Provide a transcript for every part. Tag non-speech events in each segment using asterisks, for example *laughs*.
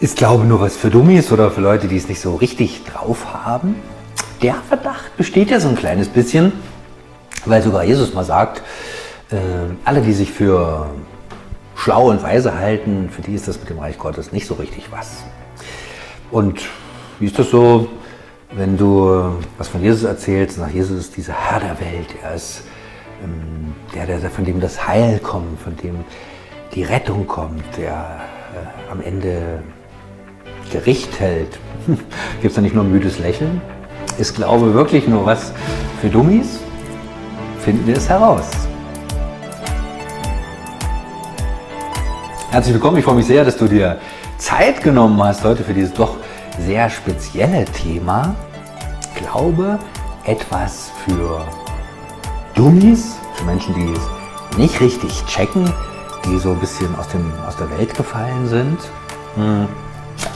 Ist Glaube nur was für Dummies oder für Leute, die es nicht so richtig drauf haben? Der Verdacht besteht ja so ein kleines bisschen, weil sogar Jesus mal sagt, äh, alle, die sich für schlau und weise halten, für die ist das mit dem Reich Gottes nicht so richtig was. Und wie ist das so, wenn du was von Jesus erzählst? Nach Jesus ist dieser Herr der Welt, er ist ähm, der, der, von dem das Heil kommt, von dem die Rettung kommt, der äh, am Ende Gericht hält, *laughs* gibt es da nicht nur ein müdes Lächeln? Ist Glaube wirklich nur was für Dummies? Finden wir es heraus. Herzlich willkommen, ich freue mich sehr, dass du dir Zeit genommen hast heute für dieses doch sehr spezielle Thema. Glaube etwas für Dummies, für Menschen, die es nicht richtig checken, die so ein bisschen aus, dem, aus der Welt gefallen sind. Hm.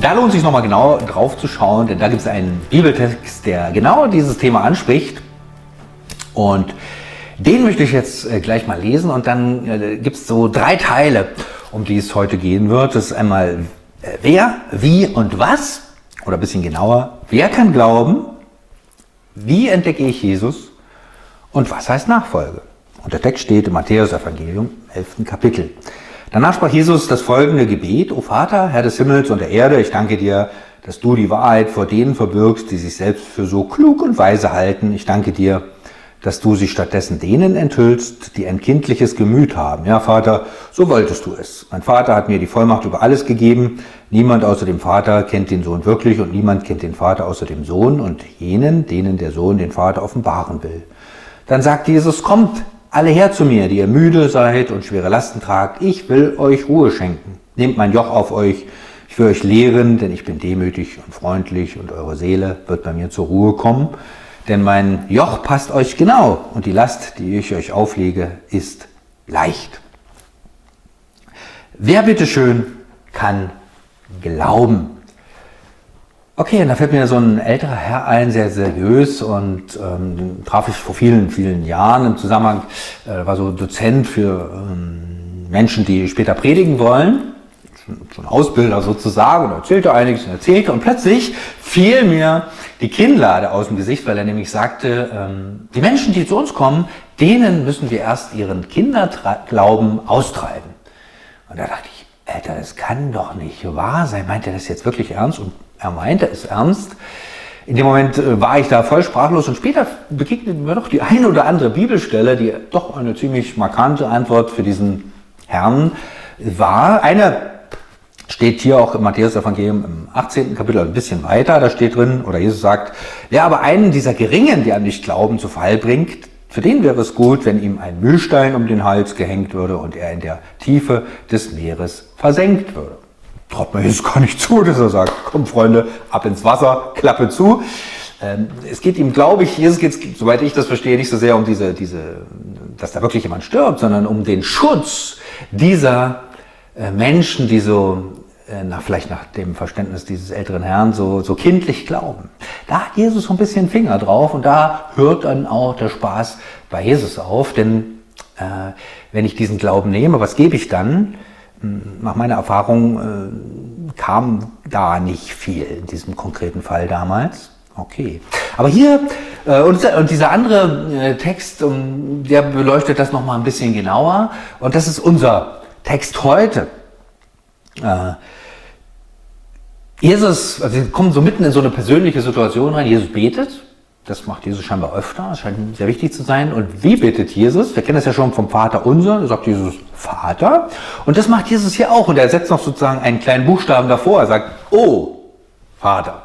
Da lohnt es sich nochmal genau drauf zu schauen, denn da gibt es einen Bibeltext, der genau dieses Thema anspricht. Und den möchte ich jetzt äh, gleich mal lesen und dann äh, gibt es so drei Teile, um die es heute gehen wird. Das ist einmal äh, wer, wie und was. Oder ein bisschen genauer, wer kann glauben, wie entdecke ich Jesus und was heißt Nachfolge. Und der Text steht im Matthäus Evangelium, 11. Kapitel. Danach sprach Jesus das folgende Gebet, O Vater, Herr des Himmels und der Erde, ich danke dir, dass du die Wahrheit vor denen verbirgst, die sich selbst für so klug und weise halten. Ich danke dir, dass du sie stattdessen denen enthüllst, die ein kindliches Gemüt haben. Ja, Vater, so wolltest du es. Mein Vater hat mir die Vollmacht über alles gegeben. Niemand außer dem Vater kennt den Sohn wirklich und niemand kennt den Vater außer dem Sohn und jenen, denen der Sohn den Vater offenbaren will. Dann sagt Jesus, kommt, alle her zu mir, die ihr müde seid und schwere Lasten tragt. Ich will euch Ruhe schenken. Nehmt mein Joch auf euch. Ich will euch lehren, denn ich bin demütig und freundlich und eure Seele wird bei mir zur Ruhe kommen. Denn mein Joch passt euch genau und die Last, die ich euch auflege, ist leicht. Wer bitteschön kann glauben? Okay, und da fällt mir so ein älterer Herr ein, sehr seriös und ähm, den traf ich vor vielen, vielen Jahren im Zusammenhang, äh, war so Dozent für ähm, Menschen, die später predigen wollen, so ein Ausbilder sozusagen, und erzählte einiges und erzählte und plötzlich fiel mir die Kinnlade aus dem Gesicht, weil er nämlich sagte, ähm, die Menschen, die zu uns kommen, denen müssen wir erst ihren Kinderglauben austreiben. Und da dachte ich, Alter, das kann doch nicht wahr sein. Meint er das jetzt wirklich ernst? Und er meinte es ernst. In dem Moment äh, war ich da voll sprachlos und später begegnete mir doch die eine oder andere Bibelstelle, die doch eine ziemlich markante Antwort für diesen Herrn war. Eine steht hier auch im Matthäus-Evangelium im 18. Kapitel ein bisschen weiter, da steht drin, oder Jesus sagt, wer aber einen dieser Geringen, die an nicht glauben, zu Fall bringt, für den wäre es gut, wenn ihm ein Mühlstein um den Hals gehängt würde und er in der Tiefe des Meeres versenkt würde traut man Jesus gar nicht zu, dass er sagt, komm Freunde, ab ins Wasser, Klappe zu. Ähm, es geht ihm, glaube ich, Jesus geht es, soweit ich das verstehe, nicht so sehr um diese, diese, dass da wirklich jemand stirbt, sondern um den Schutz dieser äh, Menschen, die so, äh, nach, vielleicht nach dem Verständnis dieses älteren Herrn, so, so kindlich glauben. Da hat Jesus so ein bisschen Finger drauf und da hört dann auch der Spaß bei Jesus auf, denn äh, wenn ich diesen Glauben nehme, was gebe ich dann? Nach meiner Erfahrung äh, kam da nicht viel in diesem konkreten Fall damals. Okay. Aber hier, äh, und, und, dieser andere äh, Text, um, der beleuchtet das nochmal ein bisschen genauer. Und das ist unser Text heute. Äh, Jesus, also wir kommen so mitten in so eine persönliche Situation rein. Jesus betet das macht Jesus scheinbar öfter, das scheint sehr wichtig zu sein. Und wie bittet Jesus? Wir kennen das ja schon vom Vater unser, da sagt Jesus Vater. Und das macht Jesus hier auch. Und er setzt noch sozusagen einen kleinen Buchstaben davor. Er sagt, oh, Vater.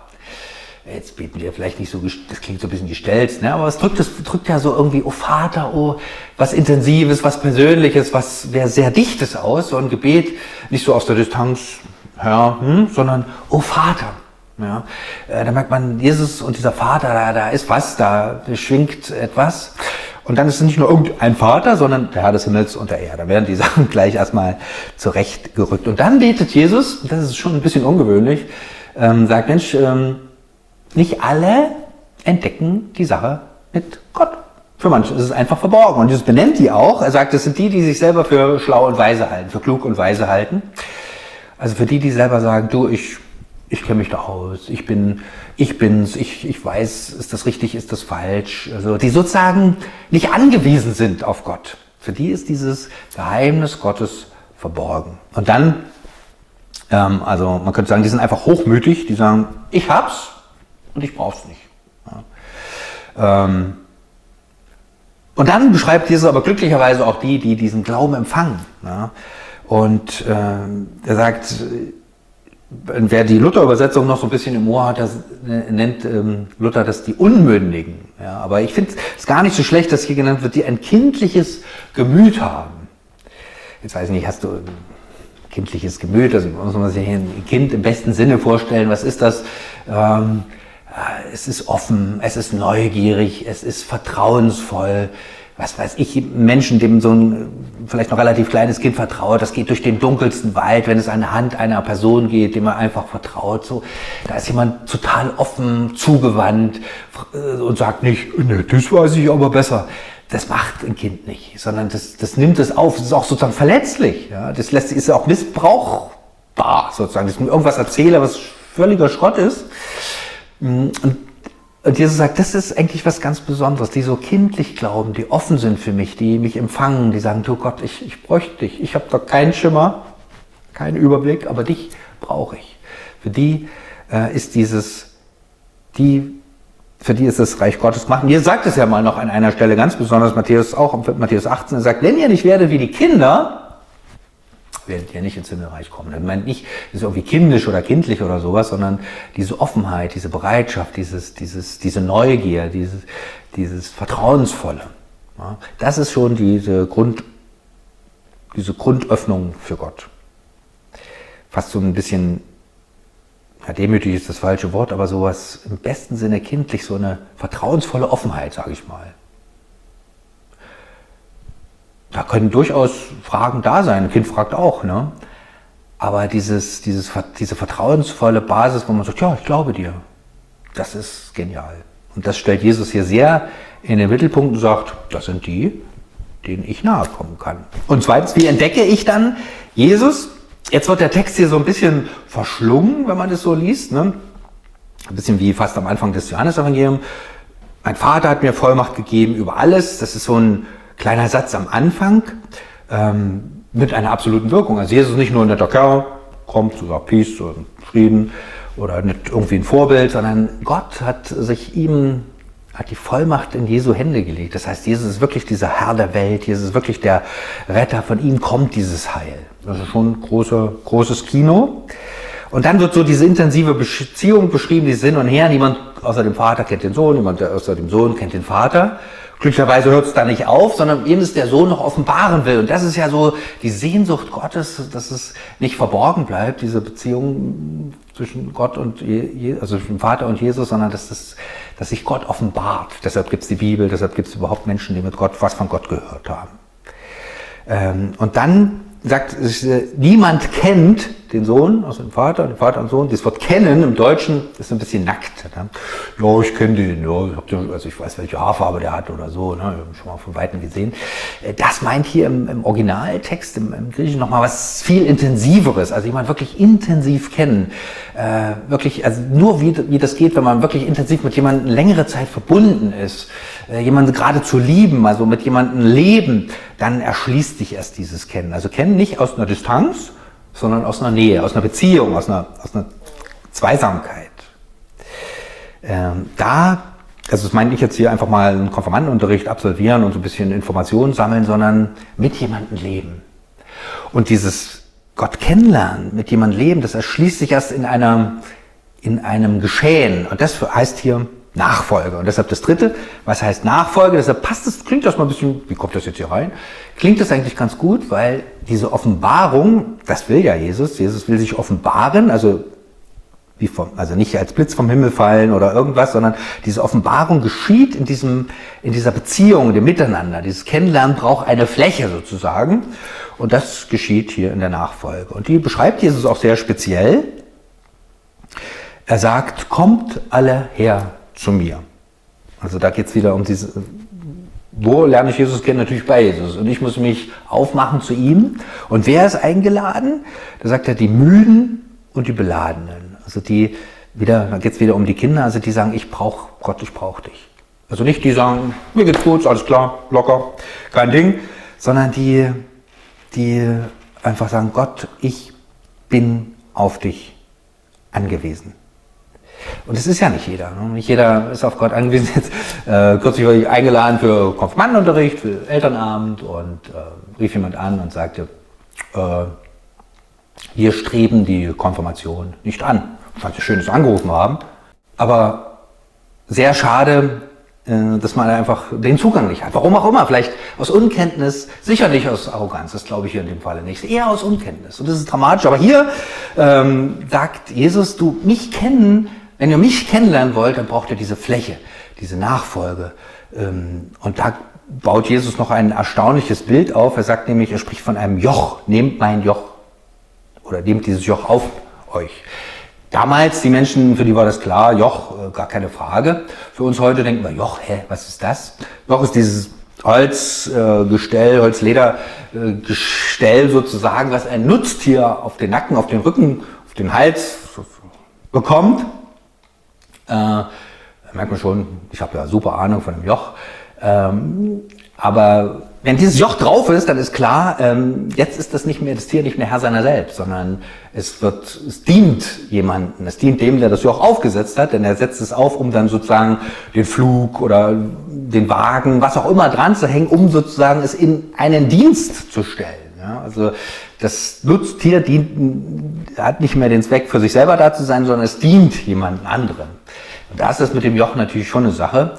Jetzt beten wir vielleicht nicht so, das klingt so ein bisschen gestellt, ne? aber es drückt, das drückt ja so irgendwie, oh Vater, oh, was Intensives, was Persönliches, was wer sehr Dichtes aus. So ein Gebet, nicht so aus der Distanz, Herr, hm, sondern, oh Vater. Ja, äh, da merkt man, Jesus und dieser Vater, da, da ist was, da schwingt etwas. Und dann ist es nicht nur irgendein Vater, sondern der Herr des Himmels und der Erde. Da werden die *laughs* Sachen gleich erstmal zurechtgerückt. Und dann betet Jesus, das ist schon ein bisschen ungewöhnlich, ähm, sagt, Mensch, ähm, nicht alle entdecken die Sache mit Gott. Für manche ist es einfach verborgen. Und Jesus benennt die auch. Er sagt, das sind die, die sich selber für schlau und weise halten, für klug und weise halten. Also für die, die selber sagen, du, ich ich kenne mich da aus, ich bin, ich bin's, ich, ich weiß, ist das richtig, ist das falsch. Also die sozusagen nicht angewiesen sind auf Gott. Für die ist dieses Geheimnis Gottes verborgen. Und dann, ähm, also man könnte sagen, die sind einfach hochmütig, die sagen, ich hab's und ich brauch's nicht. Ja. Ähm, und dann beschreibt Jesus aber glücklicherweise auch die, die diesen Glauben empfangen. Ja. Und ähm, er sagt, wer die Luther-Übersetzung noch so ein bisschen im Ohr hat, das nennt ähm, Luther das die Unmündigen. Ja, aber ich finde es gar nicht so schlecht, dass hier genannt wird, die ein kindliches Gemüt haben. Jetzt weiß ich nicht, hast du ein kindliches Gemüt, also muss man sich ein Kind im besten Sinne vorstellen, was ist das? Ähm, äh, es ist offen, es ist neugierig, es ist vertrauensvoll, was weiß ich, Menschen, dem so ein vielleicht noch relativ kleines Kind vertraut, das geht durch den dunkelsten Wald, wenn es an der Hand einer Person geht, dem man einfach vertraut, so, da ist jemand total offen, zugewandt äh, und sagt nicht, ne, das weiß ich aber besser. Das macht ein Kind nicht, sondern das, das nimmt es auf, es ist auch sozusagen verletzlich, ja, das lässt, ist auch missbrauchbar, sozusagen, dass ich mir irgendwas erzähle, was völliger Schrott ist. Und und Jesus sagt, das ist eigentlich was ganz Besonderes, die so kindlich glauben, die offen sind für mich, die mich empfangen, die sagen, du Gott, ich, ich bräuchte dich, ich habe doch keinen Schimmer, keinen Überblick, aber dich brauche ich. Für die äh, ist dieses, die, für die ist das Reich Gottes machen. Jesus sagt es ja mal noch an einer Stelle ganz besonders, Matthäus auch, Matthäus 18, er sagt, wenn ihr nicht werdet wie die Kinder, werdet ihr nicht ins Himmelreich kommen. Er meint nicht, das ist irgendwie kindisch oder kindlich oder sowas, sondern diese Offenheit, diese Bereitschaft, dieses, dieses, diese Neugier, dieses, dieses Vertrauensvolle. Ja, das ist schon diese Grund, diese Grundöffnung für Gott. Fast so ein bisschen, ja, demütig ist das falsche Wort, aber sowas im besten Sinne kindlich, so eine vertrauensvolle Offenheit, sage ich mal da können durchaus Fragen da sein. Ein Kind fragt auch, ne? Aber dieses, dieses, diese vertrauensvolle Basis, wo man sagt, ja, ich glaube dir, das ist genial. Und das stellt Jesus hier sehr in den Mittelpunkt und sagt, das sind die, denen ich nahe kommen kann. Und zweitens, wie entdecke ich dann Jesus? Jetzt wird der Text hier so ein bisschen verschlungen, wenn man das so liest. Ne? Ein bisschen wie fast am Anfang des Johannesevangeliums. Mein Vater hat mir Vollmacht gegeben über alles. Das ist so ein Kleiner Satz am Anfang ähm, mit einer absoluten Wirkung. Also Jesus ist nicht nur ein netter Kerl, kommt sagt Peace und Frieden oder nicht irgendwie ein Vorbild, sondern Gott hat sich ihm hat die Vollmacht in Jesu Hände gelegt. Das heißt, Jesus ist wirklich dieser Herr der Welt, Jesus ist wirklich der Retter, von ihm kommt dieses Heil. Das ist schon ein großer, großes Kino. Und dann wird so diese intensive Beziehung beschrieben, die Sinn und Her. Niemand außer dem Vater kennt den Sohn, niemand außer dem Sohn kennt den Vater. Glücklicherweise hört es da nicht auf, sondern eben es der Sohn noch offenbaren will. Und das ist ja so die Sehnsucht Gottes, dass es nicht verborgen bleibt, diese Beziehung zwischen Gott und Je also zwischen Vater und Jesus, sondern dass, das, dass sich Gott offenbart. Deshalb gibt es die Bibel, deshalb gibt es überhaupt Menschen, die mit Gott was von Gott gehört haben. Ähm, und dann sagt, äh, niemand kennt den Sohn, also den Vater, den Vater und Sohn. Das Wort kennen im Deutschen ist ein bisschen nackt. Ne? Ja, ich kenne den, ja, also ich weiß, welche Haarfarbe der hat oder so, ne? schon mal von Weitem gesehen. Äh, das meint hier im, im Originaltext, im, im Griechischen nochmal was viel intensiveres, also jemand wirklich intensiv kennen. Äh, wirklich, also nur wie, wie das geht, wenn man wirklich intensiv mit jemandem längere Zeit verbunden ist, äh, jemanden gerade zu lieben, also mit jemandem leben, dann erschließt sich erst dieses Kennen. Also Kennen nicht aus einer Distanz, sondern aus einer Nähe, aus einer Beziehung, aus einer, aus einer Zweisamkeit. Ähm, da, also das meine ich jetzt hier einfach mal einen Konfirmandenunterricht absolvieren und so ein bisschen Informationen sammeln, sondern mit jemandem leben. Und dieses Gott kennenlernen, mit jemandem leben, das erschließt sich erst in einer, in einem Geschehen. Und das heißt hier Nachfolge. Und deshalb das dritte, was heißt Nachfolge? Deshalb passt das, klingt das mal ein bisschen, wie kommt das jetzt hier rein? Klingt das eigentlich ganz gut, weil diese Offenbarung, das will ja Jesus. Jesus will sich offenbaren, also wie vom, also nicht als Blitz vom Himmel fallen oder irgendwas, sondern diese Offenbarung geschieht in diesem, in dieser Beziehung, dem Miteinander. Dieses Kennenlernen braucht eine Fläche sozusagen. Und das geschieht hier in der Nachfolge. Und die beschreibt Jesus auch sehr speziell. Er sagt, kommt alle her zu mir. Also da geht es wieder um diese, wo lerne ich Jesus kennen? Natürlich bei Jesus. Und ich muss mich aufmachen zu ihm. Und wer ist eingeladen? Da sagt er, die Müden und die Beladenen. Also die wieder, da geht es wieder um die Kinder, also die sagen, ich brauche Gott, ich brauche dich. Also nicht die sagen, mir geht's gut, alles klar, locker, kein Ding, sondern die, die einfach sagen, Gott, ich bin auf dich angewiesen. Und es ist ja nicht jeder. Ne? Nicht jeder ist auf Gott angewiesen. Jetzt *laughs* äh, kürzlich war ich eingeladen für Konfirmandenunterricht, für Elternabend und äh, rief jemand an und sagte, äh, wir streben die Konfirmation nicht an. Fand ich schön, dass sie angerufen haben. Aber sehr schade, äh, dass man einfach den Zugang nicht hat. Warum auch immer, vielleicht aus Unkenntnis, sicher nicht aus Arroganz, das glaube ich hier in dem Falle nicht, eher aus Unkenntnis. Und das ist dramatisch. Aber hier ähm, sagt Jesus, du mich kennen, wenn ihr mich kennenlernen wollt, dann braucht ihr diese Fläche, diese Nachfolge. Ähm, und da baut Jesus noch ein erstaunliches Bild auf. Er sagt nämlich, er spricht von einem Joch. Nehmt mein Joch oder nehmt dieses Joch auf euch. Damals, die Menschen, für die war das klar, Joch, äh, gar keine Frage. Für uns heute denken wir, Joch, hä, was ist das? Joch ist dieses Holzgestell, äh, Holzledergestell sozusagen, was ein Nutztier auf den Nacken, auf den Rücken, auf den Hals bekommt. Äh, merkt man schon, ich habe ja super Ahnung von dem Joch. Ähm, aber wenn dieses Joch drauf ist, dann ist klar, ähm, jetzt ist das nicht mehr das Tier nicht mehr Herr seiner selbst, sondern es wird, es dient jemanden, es dient dem, der das Joch aufgesetzt hat, denn er setzt es auf, um dann sozusagen den Flug oder den Wagen, was auch immer dran zu hängen, um sozusagen es in einen Dienst zu stellen. Ja, also das Nutztier dient, hat nicht mehr den Zweck, für sich selber da zu sein, sondern es dient jemand anderen. Und da ist das mit dem Joch natürlich schon eine Sache.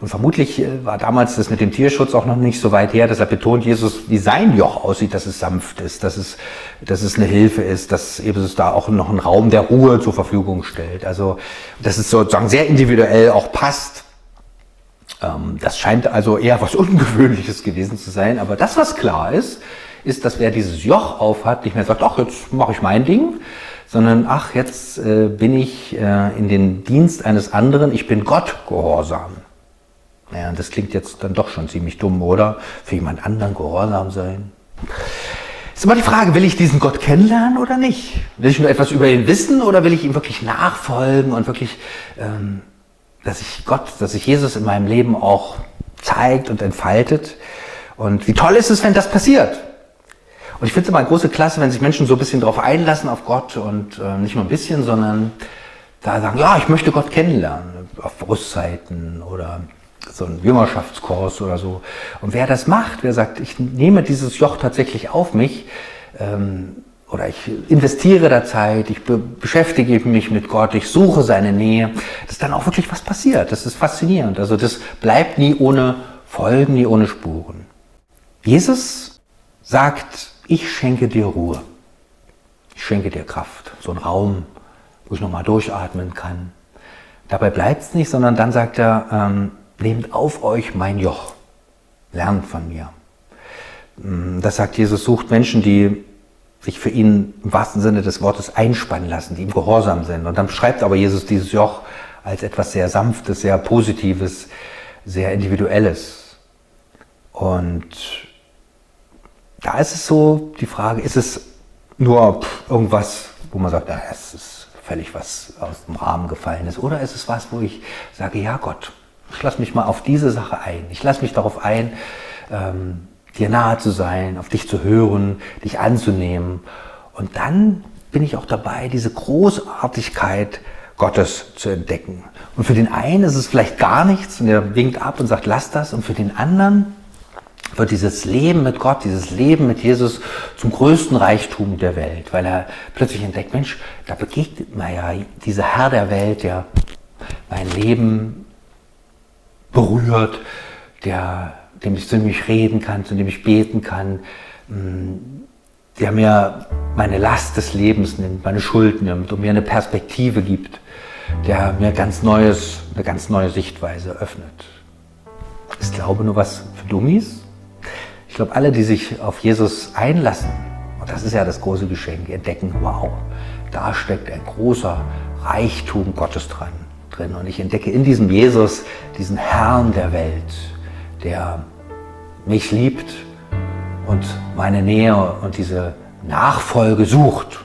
Und vermutlich äh, war damals das mit dem Tierschutz auch noch nicht so weit her, dass er betont, Jesus, wie sein Joch aussieht, dass es sanft ist, dass es, dass es eine Hilfe ist, dass eben es da auch noch einen Raum der Ruhe zur Verfügung stellt. Also, dass es sozusagen sehr individuell auch passt. Ähm, das scheint also eher was *laughs* Ungewöhnliches gewesen zu sein. Aber das, was klar ist, ist, dass wer dieses Joch aufhat, nicht mehr sagt, ach, jetzt mache ich mein Ding, sondern ach, jetzt äh, bin ich äh, in den Dienst eines anderen, ich bin Gott gehorsam. Naja, das klingt jetzt dann doch schon ziemlich dumm, oder? Für jemand anderen gehorsam sein. Ist immer die Frage, will ich diesen Gott kennenlernen oder nicht? Will ich nur etwas über ihn wissen oder will ich ihm wirklich nachfolgen und wirklich, ähm, dass sich Gott, dass sich Jesus in meinem Leben auch zeigt und entfaltet? Und wie toll ist es, wenn das passiert? Und ich finde es immer eine große Klasse, wenn sich Menschen so ein bisschen darauf einlassen auf Gott und äh, nicht nur ein bisschen, sondern da sagen, ja, ich möchte Gott kennenlernen, auf Brustzeiten oder so ein Jüngerschaftskurs oder so. Und wer das macht, wer sagt, ich nehme dieses Joch tatsächlich auf mich, ähm, oder ich investiere da Zeit, ich be beschäftige mich mit Gott, ich suche seine Nähe, dass dann auch wirklich was passiert. Das ist faszinierend. Also das bleibt nie ohne Folgen, nie ohne Spuren. Jesus sagt, ich schenke dir Ruhe. Ich schenke dir Kraft. So ein Raum, wo ich nochmal durchatmen kann. Dabei bleibt es nicht, sondern dann sagt er, ähm, nehmt auf euch mein Joch, lernt von mir. Mm, das sagt Jesus, sucht Menschen, die sich für ihn im wahrsten Sinne des Wortes einspannen lassen, die ihm gehorsam sind. Und dann beschreibt aber Jesus dieses Joch als etwas sehr Sanftes, sehr Positives, sehr Individuelles. Und da ist es so die Frage, ist es nur irgendwas, wo man sagt, ja, es ist völlig was aus dem Rahmen gefallen ist, oder ist es was, wo ich sage, ja Gott, ich lasse mich mal auf diese Sache ein. Ich lasse mich darauf ein, ähm, dir nahe zu sein, auf dich zu hören, dich anzunehmen. Und dann bin ich auch dabei, diese Großartigkeit Gottes zu entdecken. Und für den einen ist es vielleicht gar nichts und er winkt ab und sagt, lass das. Und für den anderen wird dieses Leben mit Gott, dieses Leben mit Jesus zum größten Reichtum der Welt, weil er plötzlich entdeckt, Mensch, da begegnet mir ja dieser Herr der Welt, der mein Leben berührt, der, dem ich zu mich reden kann, zu dem ich beten kann, mm, der mir meine Last des Lebens nimmt, meine Schuld nimmt und mir eine Perspektive gibt, der mir ganz neues, eine ganz neue Sichtweise öffnet. Ist Glaube nur was für Dummies? Ich glaube, alle, die sich auf Jesus einlassen, und das ist ja das große Geschenk, entdecken, wow, da steckt ein großer Reichtum Gottes dran drin. Und ich entdecke in diesem Jesus diesen Herrn der Welt, der mich liebt und meine Nähe und diese Nachfolge sucht.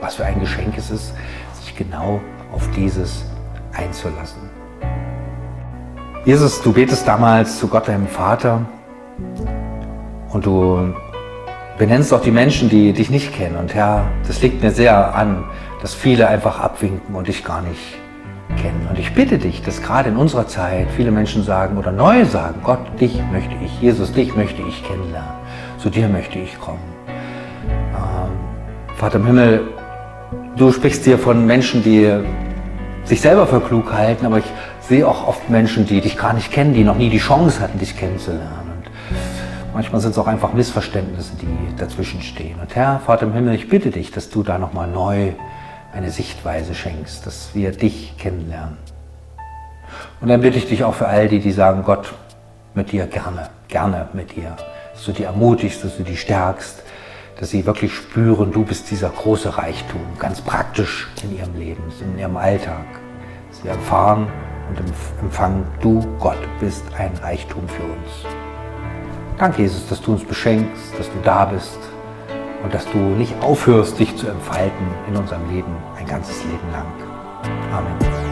Was für ein Geschenk es ist, sich genau auf dieses einzulassen. Jesus, du betest damals zu Gott, deinem Vater, und du benennst auch die Menschen, die dich nicht kennen. Und Herr, das liegt mir sehr an, dass viele einfach abwinken und dich gar nicht kennen. Und ich bitte dich, dass gerade in unserer Zeit viele Menschen sagen oder neu sagen, Gott, dich möchte ich, Jesus, dich möchte ich kennenlernen. Zu dir möchte ich kommen. Ähm, Vater im Himmel, du sprichst hier von Menschen, die sich selber für klug halten, aber ich sehe auch oft Menschen, die dich gar nicht kennen, die noch nie die Chance hatten, dich kennenzulernen. Manchmal sind es auch einfach Missverständnisse, die dazwischen stehen. Und Herr, Vater im Himmel, ich bitte dich, dass du da nochmal neu eine Sichtweise schenkst, dass wir dich kennenlernen. Und dann bitte ich dich auch für all die, die sagen, Gott, mit dir gerne, gerne mit dir, dass du die ermutigst, dass du die stärkst, dass sie wirklich spüren, du bist dieser große Reichtum, ganz praktisch in ihrem Leben, in ihrem Alltag. Dass sie erfahren und empfangen, du Gott bist ein Reichtum für uns. Danke, Jesus, dass du uns beschenkst, dass du da bist und dass du nicht aufhörst, dich zu entfalten in unserem Leben ein ganzes Leben lang. Amen.